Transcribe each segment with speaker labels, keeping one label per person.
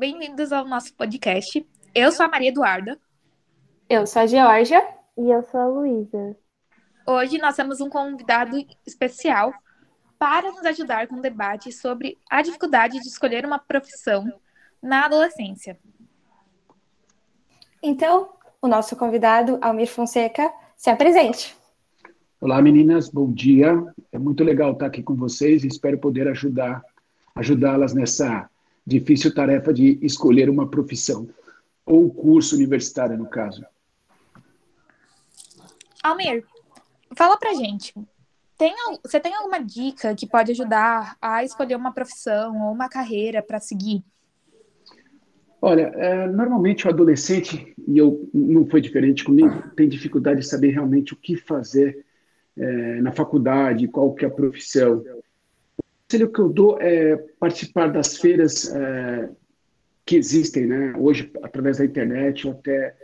Speaker 1: Bem-vindos ao nosso podcast. Eu sou a Maria Eduarda.
Speaker 2: Eu sou a Georgia.
Speaker 3: E eu sou a Luísa.
Speaker 1: Hoje nós temos um convidado especial para nos ajudar com o debate sobre a dificuldade de escolher uma profissão na adolescência.
Speaker 2: Então, o nosso convidado, Almir Fonseca, se apresente.
Speaker 4: Olá, meninas, bom dia. É muito legal estar aqui com vocês e espero poder ajudar ajudá-las nessa difícil tarefa de escolher uma profissão ou curso universitário, no caso.
Speaker 1: Almir, fala pra gente. Tem, você tem alguma dica que pode ajudar a escolher uma profissão ou uma carreira para seguir?
Speaker 4: Olha, é, normalmente o adolescente, e eu não foi diferente comigo, tem dificuldade de saber realmente o que fazer é, na faculdade, qual que é a profissão. Conselho que eu dou é participar das feiras é, que existem, né? Hoje, através da internet, ou até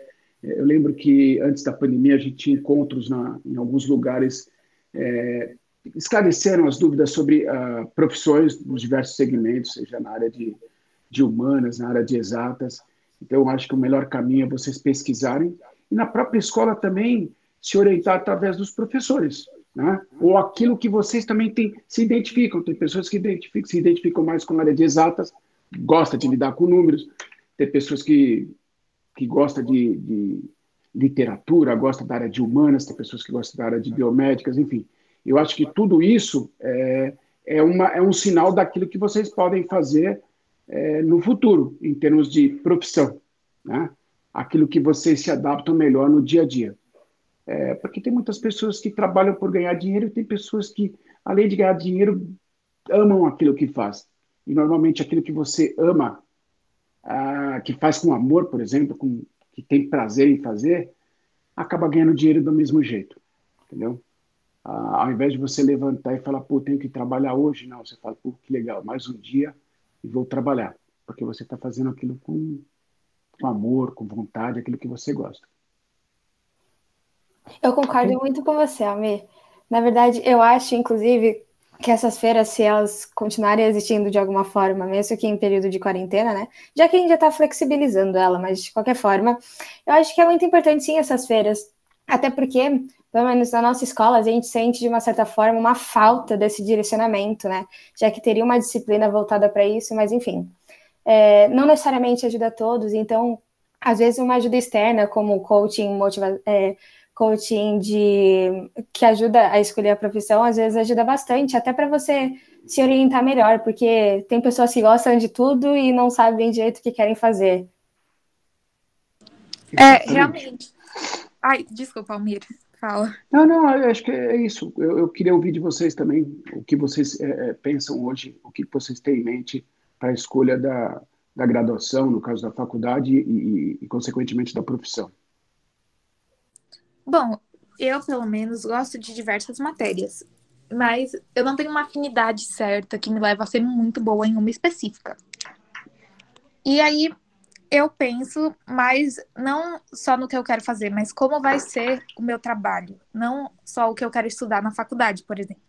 Speaker 4: eu lembro que antes da pandemia a gente tinha encontros na, em alguns lugares é, esclareceram as dúvidas sobre uh, profissões dos diversos segmentos, seja na área de de humanas, na área de exatas. Então, eu acho que o melhor caminho é vocês pesquisarem e na própria escola também se orientar através dos professores, né? Ou aquilo que vocês também têm, se identificam. Tem pessoas que identificam, se identificam mais com a área de exatas, gosta de lidar com números. Tem pessoas que que gostam de, de literatura, gostam da área de humanas, tem pessoas que gostam da área de biomédicas, enfim. Eu acho que tudo isso é, é, uma, é um sinal daquilo que vocês podem fazer é, no futuro, em termos de profissão, né? aquilo que vocês se adaptam melhor no dia a dia. É, porque tem muitas pessoas que trabalham por ganhar dinheiro e tem pessoas que, além de ganhar dinheiro, amam aquilo que faz. E normalmente aquilo que você ama, ah, que faz com amor, por exemplo, com, que tem prazer em fazer, acaba ganhando dinheiro do mesmo jeito. Entendeu? Ah, ao invés de você levantar e falar, pô, tenho que trabalhar hoje, não, você fala, pô, que legal, mais um dia e vou trabalhar, porque você está fazendo aquilo com, com amor, com vontade, aquilo que você gosta.
Speaker 2: Eu concordo muito com você, Amir. Na verdade, eu acho, inclusive, que essas feiras, se elas continuarem existindo de alguma forma, mesmo que em período de quarentena, né? Já que a gente já está flexibilizando ela, mas de qualquer forma, eu acho que é muito importante sim essas feiras. Até porque pelo menos na nossa escola, a gente sente de uma certa forma uma falta desse direcionamento, né? Já que teria uma disciplina voltada para isso, mas enfim, é, não necessariamente ajuda a todos, então, às vezes, uma ajuda externa, como coaching, motiva é, coaching de que ajuda a escolher a profissão, às vezes ajuda bastante, até para você se orientar melhor, porque tem pessoas que gostam de tudo e não sabem direito o que querem fazer.
Speaker 1: É, realmente. Ai, desculpa, Almir. Fala.
Speaker 4: Não, não, acho que é isso. Eu, eu, queria ouvir de vocês também o que vocês é, é, pensam hoje, o que vocês têm em mente para a escolha da, da graduação, no caso da faculdade e, e, e, consequentemente, da profissão.
Speaker 1: Bom, eu, pelo menos, gosto de diversas matérias, mas eu não tenho uma afinidade certa que me leva a ser muito boa em uma específica. E aí, eu penso mais não só no que eu quero fazer, mas como vai ser o meu trabalho. Não só o que eu quero estudar na faculdade, por exemplo,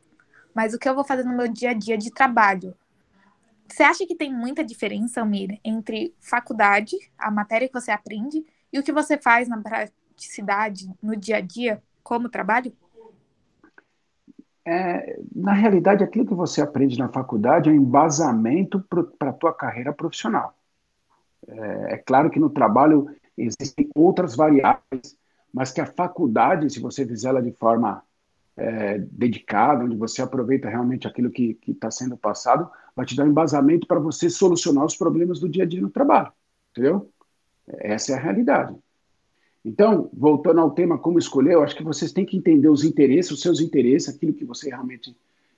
Speaker 1: mas o que eu vou fazer no meu dia a dia de trabalho. Você acha que tem muita diferença, Almir, entre faculdade, a matéria que você aprende, e o que você faz na no dia a dia, como trabalho?
Speaker 4: É, na realidade, aquilo que você aprende na faculdade é um embasamento para a tua carreira profissional. É, é claro que no trabalho existem outras variáveis, mas que a faculdade, se você fizer ela de forma é, dedicada, onde você aproveita realmente aquilo que está sendo passado, vai te dar um embasamento para você solucionar os problemas do dia a dia no trabalho. Entendeu? Essa é a realidade. Então, voltando ao tema como escolher, eu acho que vocês têm que entender os interesses, os seus interesses, aquilo que você realmente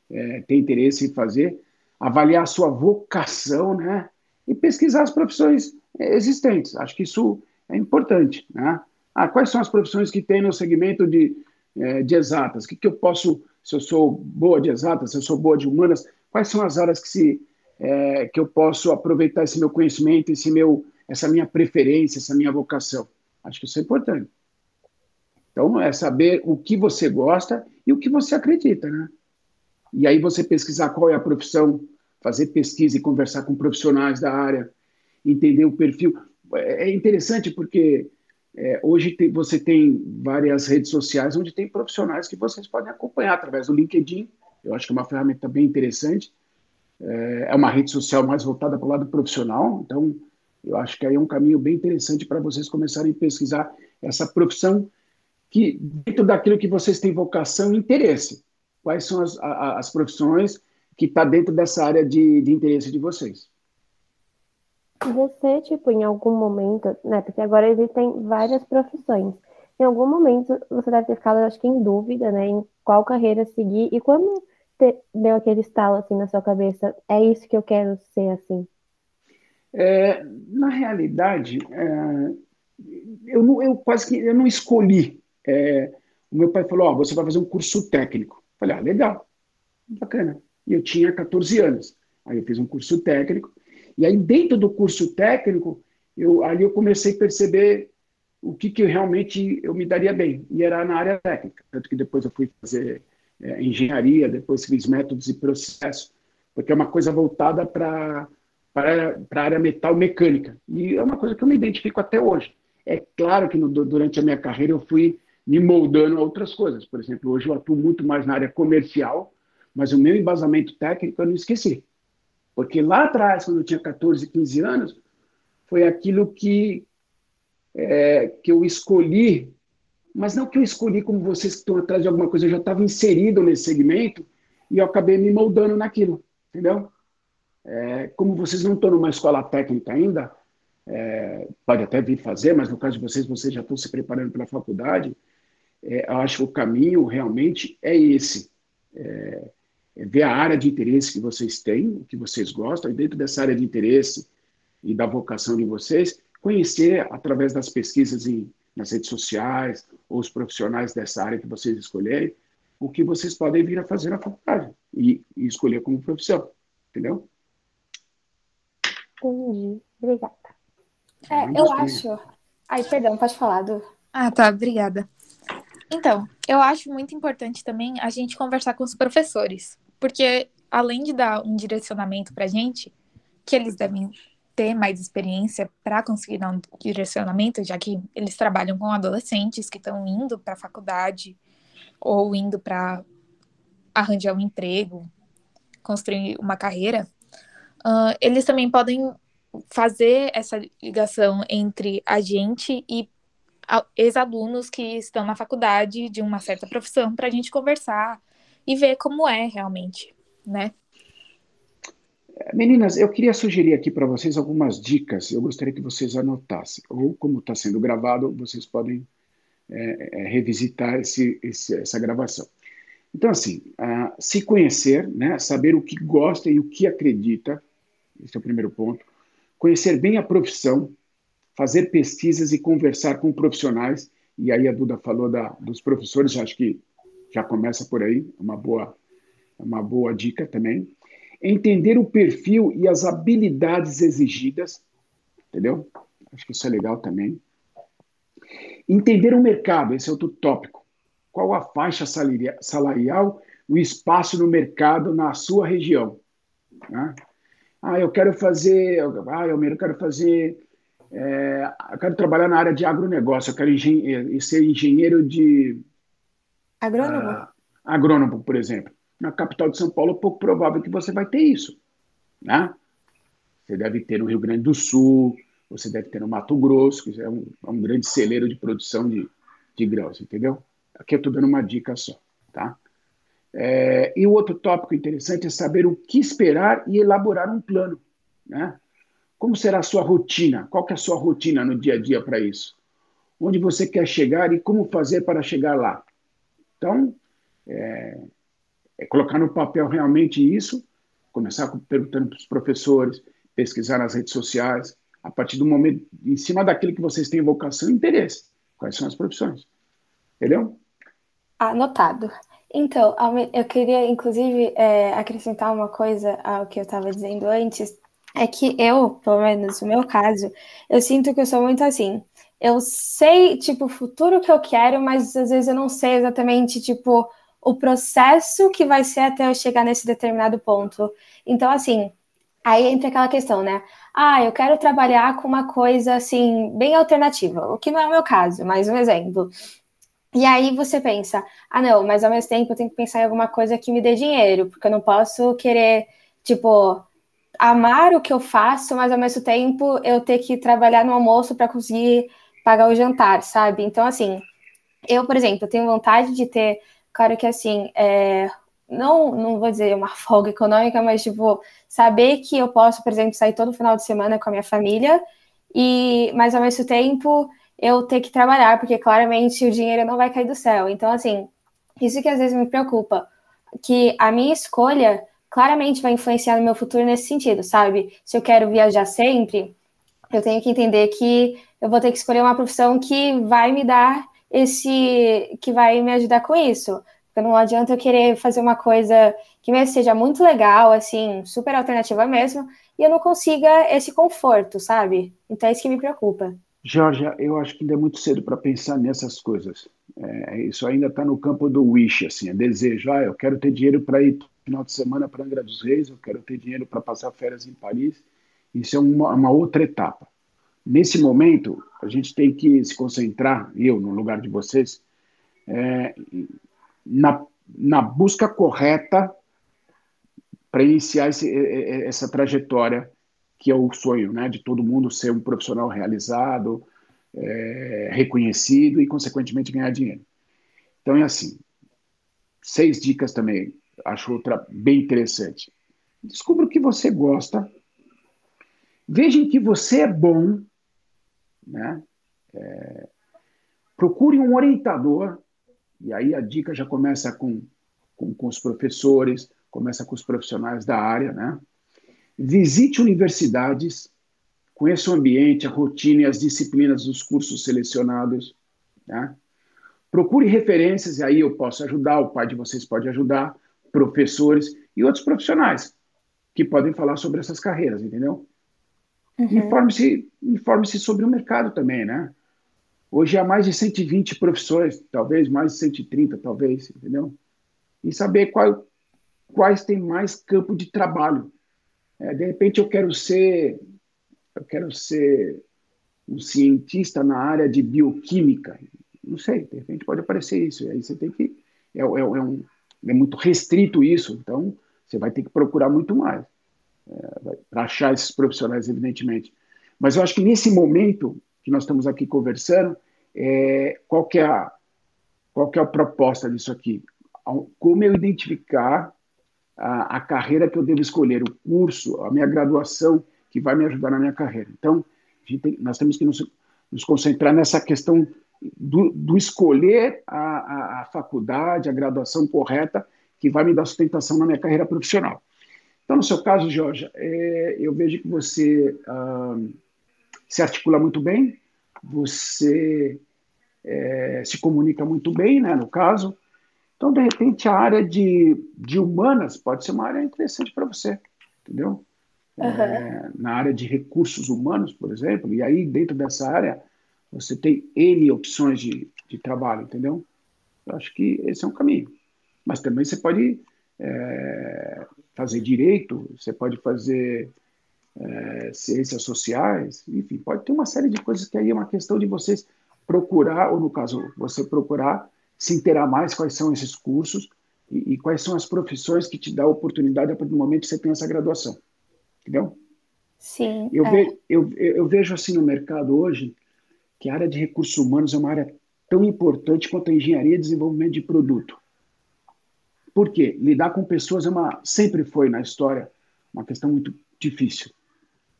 Speaker 4: é, tem interesse em fazer, avaliar a sua vocação, né? E pesquisar as profissões existentes. Acho que isso é importante. Né? Ah, quais são as profissões que tem no segmento de, é, de exatas? O que, que eu posso, se eu sou boa de exatas, se eu sou boa de humanas, quais são as áreas que, se, é, que eu posso aproveitar esse meu conhecimento, esse meu, essa minha preferência, essa minha vocação? Acho que isso é importante. Então, é saber o que você gosta e o que você acredita, né? E aí você pesquisar qual é a profissão, fazer pesquisa e conversar com profissionais da área, entender o perfil. É, é interessante porque é, hoje tem, você tem várias redes sociais onde tem profissionais que vocês podem acompanhar através do LinkedIn. Eu acho que é uma ferramenta bem interessante. É, é uma rede social mais voltada para o lado profissional, então eu acho que aí é um caminho bem interessante para vocês começarem a pesquisar essa profissão que, dentro daquilo que vocês têm vocação e interesse, quais são as, as profissões que está dentro dessa área de, de interesse de vocês.
Speaker 3: Você, tipo, em algum momento, né? Porque agora existem várias profissões. Em algum momento você deve ter ficado, acho que, em dúvida, né? Em qual carreira seguir. E quando te, deu aquele estalo assim na sua cabeça, é isso que eu quero ser assim?
Speaker 4: É, na realidade, é, eu, não, eu quase que eu não escolhi. É, o meu pai falou: oh, você vai fazer um curso técnico. Eu falei: ah, legal, bacana. E eu tinha 14 anos. Aí eu fiz um curso técnico. E aí, dentro do curso técnico, eu, ali eu comecei a perceber o que, que realmente eu me daria bem. E era na área técnica. Tanto que depois eu fui fazer é, engenharia, depois fiz métodos e processos, porque é uma coisa voltada para a área metal mecânica. E é uma coisa que eu me identifico até hoje. É claro que no, durante a minha carreira eu fui me moldando a outras coisas. Por exemplo, hoje eu atuo muito mais na área comercial, mas o meu embasamento técnico eu não esqueci. Porque lá atrás, quando eu tinha 14, 15 anos, foi aquilo que, é, que eu escolhi, mas não que eu escolhi como vocês que estão atrás de alguma coisa, eu já estava inserido nesse segmento e eu acabei me moldando naquilo, entendeu? É, como vocês não estão numa escola técnica ainda, é, pode até vir fazer, mas no caso de vocês, vocês já estão se preparando para a faculdade, é, eu acho que o caminho realmente é esse. É, é, ver a área de interesse que vocês têm, o que vocês gostam, e dentro dessa área de interesse e da vocação de vocês, conhecer através das pesquisas em, nas redes sociais ou os profissionais dessa área que vocês escolherem, o que vocês podem vir a fazer na faculdade e, e escolher como profissão, entendeu?
Speaker 3: Entendi. Obrigada.
Speaker 2: É, eu acho. Ai, perdão, pode falar, Du.
Speaker 1: Ah, tá, obrigada. Então, eu acho muito importante também a gente conversar com os professores. Porque além de dar um direcionamento para a gente, que eles devem ter mais experiência para conseguir dar um direcionamento, já que eles trabalham com adolescentes que estão indo para a faculdade ou indo para arranjar um emprego, construir uma carreira, uh, eles também podem fazer essa ligação entre a gente e ex-alunos que estão na faculdade de uma certa profissão para a gente conversar e ver como é realmente, né?
Speaker 4: Meninas, eu queria sugerir aqui para vocês algumas dicas. Eu gostaria que vocês anotassem. Ou, como está sendo gravado, vocês podem é, é, revisitar esse, esse, essa gravação. Então, assim, uh, se conhecer, né, saber o que gosta e o que acredita, esse é o primeiro ponto. Conhecer bem a profissão, fazer pesquisas e conversar com profissionais. E aí a Duda falou da, dos professores, acho que já começa por aí, é uma boa, é uma boa dica também. Entender o perfil e as habilidades exigidas, entendeu? Acho que isso é legal também. Entender o mercado, esse é outro tópico. Qual a faixa salarial, o espaço no mercado na sua região? Né? Ah, eu quero fazer, ah, eu quero fazer, é, eu quero trabalhar na área de agronegócio, eu quero engen ser engenheiro de
Speaker 2: Agrônomo? Uh,
Speaker 4: agrônomo, por exemplo. Na capital de São Paulo, é pouco provável que você vai ter isso. Né? Você deve ter no Rio Grande do Sul, você deve ter no Mato Grosso, que é um, é um grande celeiro de produção de, de grãos, entendeu? Aqui eu estou dando uma dica só. Tá? É, e o outro tópico interessante é saber o que esperar e elaborar um plano. Né? Como será a sua rotina? Qual é a sua rotina no dia a dia para isso? Onde você quer chegar e como fazer para chegar lá? Então, é, é colocar no papel realmente isso, começar perguntando para os professores, pesquisar nas redes sociais, a partir do momento, em cima daquilo que vocês têm vocação e interesse. Quais são as profissões? Entendeu?
Speaker 2: Anotado. Então, eu queria, inclusive, é, acrescentar uma coisa ao que eu estava dizendo antes. É que eu, pelo menos no meu caso, eu sinto que eu sou muito assim eu sei, tipo, o futuro que eu quero, mas às vezes eu não sei exatamente, tipo, o processo que vai ser até eu chegar nesse determinado ponto. Então, assim, Aí entra aquela questão, né? Ah, eu quero trabalhar com uma coisa assim, bem alternativa, o que não é o meu caso, mas um exemplo. E aí você pensa, ah, não, mas ao mesmo tempo eu tenho que pensar em alguma coisa que me dê dinheiro, porque eu não posso querer, tipo, amar o que eu faço, mas ao mesmo tempo eu ter que trabalhar no almoço para conseguir pagar o jantar, sabe? Então, assim, eu, por exemplo, tenho vontade de ter, claro que assim, é, não, não vou dizer uma folga econômica, mas tipo, saber que eu posso, por exemplo, sair todo final de semana com a minha família, e mas ao mesmo tempo eu ter que trabalhar, porque claramente o dinheiro não vai cair do céu. Então, assim, isso que às vezes me preocupa, que a minha escolha claramente vai influenciar no meu futuro nesse sentido, sabe? Se eu quero viajar sempre, eu tenho que entender que eu vou ter que escolher uma profissão que vai me dar esse, que vai me ajudar com isso. Porque não adianta eu querer fazer uma coisa que mesmo seja muito legal, assim, super alternativa mesmo, e eu não consiga esse conforto, sabe? Então é isso que me preocupa.
Speaker 4: Georgia, eu acho que ainda é muito cedo para pensar nessas coisas. É, isso ainda está no campo do wish, assim, é desejo. Ah, eu quero ter dinheiro para ir final de semana para Angra dos Reis, eu quero ter dinheiro para passar férias em Paris. Isso é uma, uma, outra etapa. Nesse momento, a gente tem que se concentrar, eu, no lugar de vocês, é, na, na busca correta para iniciar esse, essa trajetória que é o sonho né, de todo mundo ser um profissional realizado, é, reconhecido e, consequentemente, ganhar dinheiro. Então, é assim: seis dicas também acho outra bem interessante. Descubra o que você gosta, veja em que você é bom, né? É, procure um orientador, e aí a dica já começa com, com, com os professores, começa com os profissionais da área, né? Visite universidades, conheça o ambiente, a rotina e as disciplinas dos cursos selecionados, né? Procure referências, e aí eu posso ajudar, o pai de vocês pode ajudar professores e outros profissionais que podem falar sobre essas carreiras, entendeu? Uhum. Informe-se informe sobre o mercado também, né? Hoje há mais de 120 profissões, talvez mais de 130, talvez, entendeu? E saber qual, quais têm mais campo de trabalho. É, de repente eu quero ser, eu quero ser um cientista na área de bioquímica. Não sei, de repente pode aparecer isso. E aí você tem que é, é, é um é muito restrito isso, então você vai ter que procurar muito mais é, para achar esses profissionais, evidentemente. Mas eu acho que nesse momento que nós estamos aqui conversando, é, qual, que é a, qual que é a proposta disso aqui? Como eu identificar a, a carreira que eu devo escolher, o curso, a minha graduação que vai me ajudar na minha carreira. Então, tem, nós temos que nos, nos concentrar nessa questão do, do escolher a, a, a, faculdade, a graduação correta, que vai me dar sustentação na minha carreira profissional. Então, no seu caso, Jorge, é, eu vejo que você ah, se articula muito bem, você é, se comunica muito bem, né, no caso. Então, de repente, a área de, de humanas pode ser uma área interessante para você, entendeu? Uhum. É, na área de recursos humanos, por exemplo, e aí dentro dessa área você tem N opções de, de trabalho, entendeu? Eu acho que esse é um caminho. Mas também você pode é, fazer direito, você pode fazer é, ciências sociais, enfim, pode ter uma série de coisas que aí é uma questão de vocês procurar, ou no caso, você procurar se inteirar mais quais são esses cursos e, e quais são as profissões que te dão a oportunidade a partir do momento que você tem essa graduação. Entendeu?
Speaker 2: Sim.
Speaker 4: Eu, é. ve, eu, eu vejo assim no mercado hoje que a área de recursos humanos é uma área tão importante quanto a engenharia e desenvolvimento de produto. Por quê? Lidar com pessoas é uma, sempre foi na história uma questão muito difícil.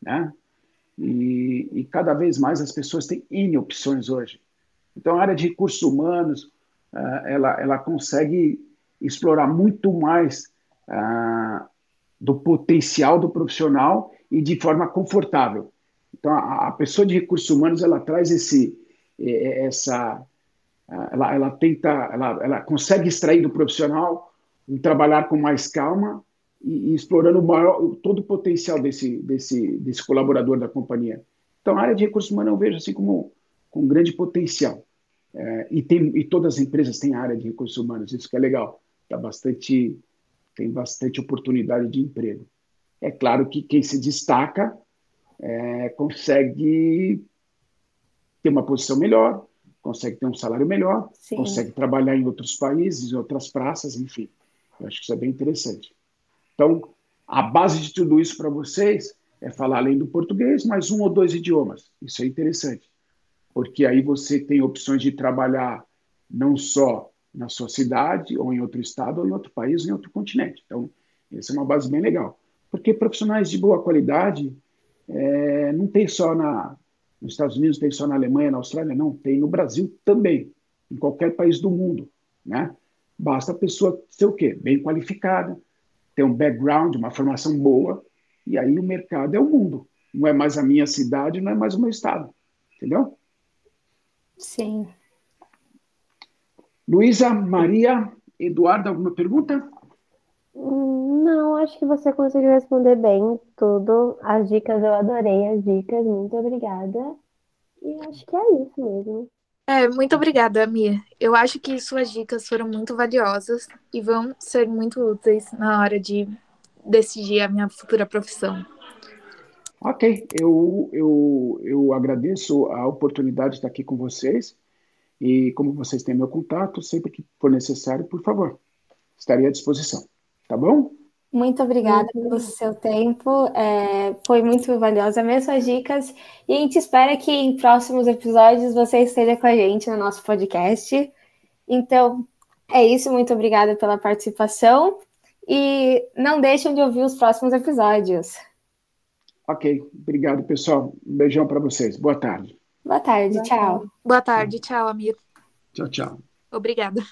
Speaker 4: Né? E, e cada vez mais as pessoas têm N opções hoje. Então, a área de recursos humanos, ela, ela consegue explorar muito mais uh, do potencial do profissional e de forma confortável. Então, a, a pessoa de recursos humanos ela traz esse, essa, ela, ela tenta, ela, ela consegue extrair do profissional um trabalhar com mais calma e, e explorando maior, todo o potencial desse, desse, desse colaborador da companhia. Então, a área de recursos humanos eu vejo assim como com grande potencial. É, e, tem, e todas as empresas têm área de recursos humanos, isso que é legal. Tá bastante, tem bastante oportunidade de emprego. É claro que quem se destaca é, consegue ter uma posição melhor, consegue ter um salário melhor, Sim. consegue trabalhar em outros países, em outras praças, enfim. Eu acho que isso é bem interessante. Então, a base de tudo isso para vocês é falar além do português, mais um ou dois idiomas. Isso é interessante, porque aí você tem opções de trabalhar não só na sua cidade, ou em outro estado, ou em outro país, ou em outro continente. Então, essa é uma base bem legal. Porque profissionais de boa qualidade é, não tem só na, nos Estados Unidos, tem só na Alemanha, na Austrália, não, tem no Brasil também, em qualquer país do mundo, né? Basta a pessoa ser o quê? Bem qualificada, ter um background, uma formação boa, e aí o mercado é o mundo. Não é mais a minha cidade, não é mais o meu estado. Entendeu?
Speaker 2: Sim.
Speaker 4: Luísa, Maria, Eduardo, alguma pergunta?
Speaker 3: Hum, não, acho que você conseguiu responder bem tudo. As dicas, eu adorei as dicas. Muito obrigada. E acho que é isso mesmo.
Speaker 1: É, muito obrigada, Mia. Eu acho que suas dicas foram muito valiosas e vão ser muito úteis na hora de decidir a minha futura profissão.
Speaker 4: Ok, eu, eu, eu agradeço a oportunidade de estar aqui com vocês e como vocês têm meu contato, sempre que for necessário, por favor, estarei à disposição. Tá bom?
Speaker 2: Muito obrigada pelo seu tempo, é, foi muito valiosa mesmo as dicas, e a gente espera que em próximos episódios você esteja com a gente no nosso podcast. Então, é isso, muito obrigada pela participação, e não deixem de ouvir os próximos episódios.
Speaker 4: Ok, obrigado, pessoal. Um beijão para vocês. Boa tarde.
Speaker 2: Boa tarde, tchau.
Speaker 1: Boa tarde, tchau, amigo.
Speaker 4: Tchau, tchau.
Speaker 1: Obrigada.